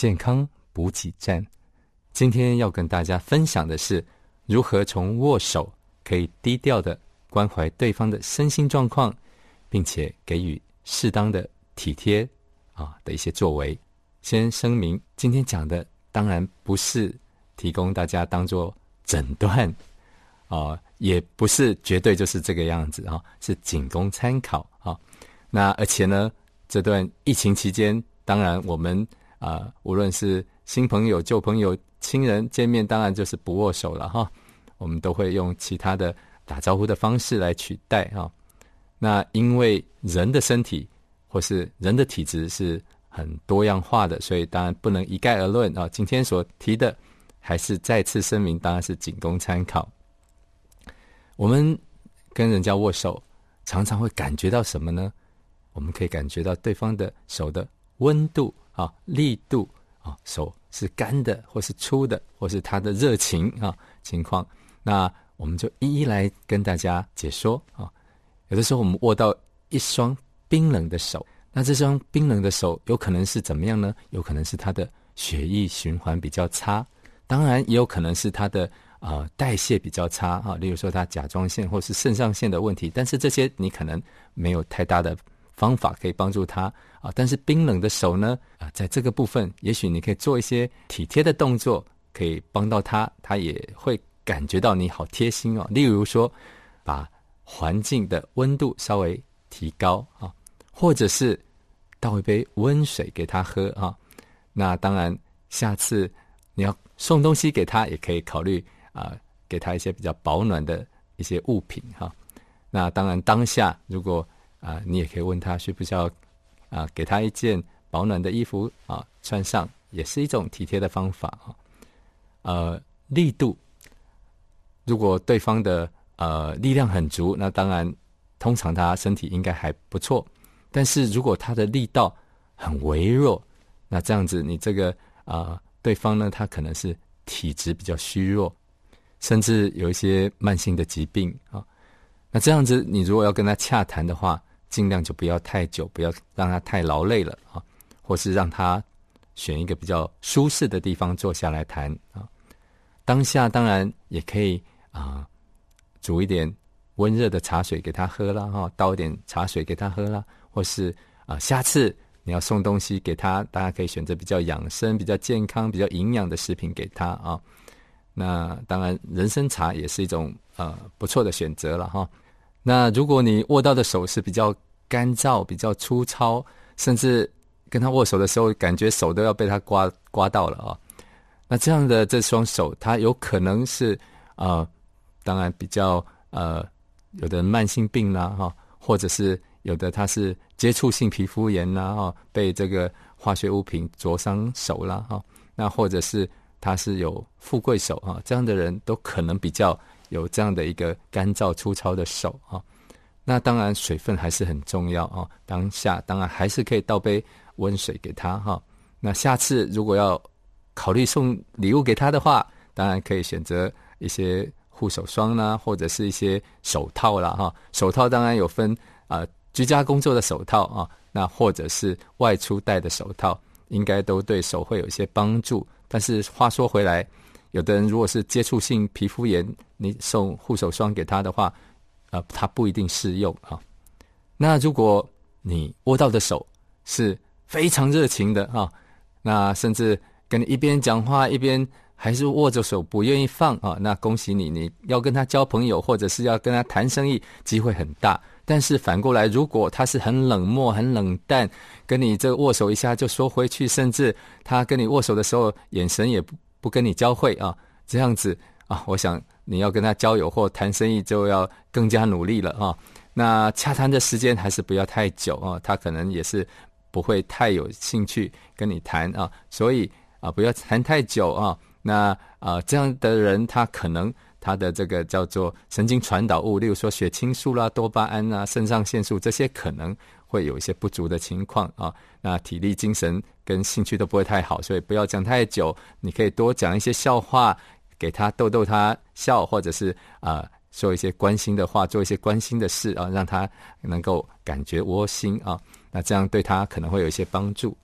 健康补给站。今天要跟大家分享的是，如何从握手可以低调的关怀对方的身心状况，并且给予适当的体贴啊的一些作为。先声明，今天讲的当然不是提供大家当做诊断啊，也不是绝对就是这个样子啊，是仅供参考啊。那而且呢，这段疫情期间，当然我们啊，无论是新朋友、旧朋友、亲人见面，当然就是不握手了哈。我们都会用其他的打招呼的方式来取代哈。那因为人的身体或是人的体质是。很多样化的，所以当然不能一概而论啊。今天所提的，还是再次声明，当然是仅供参考。我们跟人家握手，常常会感觉到什么呢？我们可以感觉到对方的手的温度啊、力度啊，手是干的，或是粗的，或是他的热情啊情况。那我们就一一来跟大家解说啊。有的时候我们握到一双冰冷的手。那这双冰冷的手有可能是怎么样呢？有可能是他的血液循环比较差，当然也有可能是他的呃代谢比较差啊。例如说他甲状腺或是肾上腺的问题，但是这些你可能没有太大的方法可以帮助他啊。但是冰冷的手呢啊，在这个部分，也许你可以做一些体贴的动作，可以帮到他，他也会感觉到你好贴心哦。例如说，把环境的温度稍微提高啊。或者是倒一杯温水给他喝啊，那当然，下次你要送东西给他，也可以考虑啊，给他一些比较保暖的一些物品哈。那当然，当下如果啊，你也可以问他需不需要啊，给他一件保暖的衣服啊，穿上也是一种体贴的方法啊。呃，力度，如果对方的呃力量很足，那当然，通常他身体应该还不错。但是如果他的力道很微弱，那这样子你这个啊，对方呢，他可能是体质比较虚弱，甚至有一些慢性的疾病啊。那这样子，你如果要跟他洽谈的话，尽量就不要太久，不要让他太劳累了啊，或是让他选一个比较舒适的地方坐下来谈啊。当下当然也可以啊，煮一点温热的茶水给他喝了哈，倒一点茶水给他喝了。或是啊，下次你要送东西给他，大家可以选择比较养生、比较健康、比较营养的食品给他啊。那当然，人参茶也是一种呃不错的选择了哈。那如果你握到的手是比较干燥、比较粗糙，甚至跟他握手的时候，感觉手都要被他刮刮到了啊。那这样的这双手，他有可能是啊，当然比较呃，有的慢性病啦哈，或者是。有的他是接触性皮肤炎呐，哈，被这个化学物品灼伤手了，哈，那或者是他是有富贵手啊，这样的人都可能比较有这样的一个干燥粗糙的手啊。那当然水分还是很重要啊，当下当然还是可以倒杯温水给他哈。那下次如果要考虑送礼物给他的话，当然可以选择一些护手霜啦，或者是一些手套啦。哈。手套当然有分啊。居家工作的手套啊，那或者是外出戴的手套，应该都对手会有一些帮助。但是话说回来，有的人如果是接触性皮肤炎，你送护手霜给他的话，呃，他不一定适用啊。那如果你握到的手是非常热情的啊，那甚至跟你一边讲话一边还是握着手不愿意放啊，那恭喜你，你要跟他交朋友或者是要跟他谈生意，机会很大。但是反过来，如果他是很冷漠、很冷淡，跟你这握手一下就说回去，甚至他跟你握手的时候眼神也不不跟你交汇啊，这样子啊，我想你要跟他交友或谈生意就要更加努力了啊。那洽谈的时间还是不要太久啊，他可能也是不会太有兴趣跟你谈啊，所以啊，不要谈太久啊。那啊，这样的人他可能。他的这个叫做神经传导物，例如说血清素啦、多巴胺啊、肾上腺素这些，可能会有一些不足的情况啊。那体力、精神跟兴趣都不会太好，所以不要讲太久。你可以多讲一些笑话给他逗逗他笑，或者是啊说一些关心的话，做一些关心的事啊，让他能够感觉窝心啊。那这样对他可能会有一些帮助。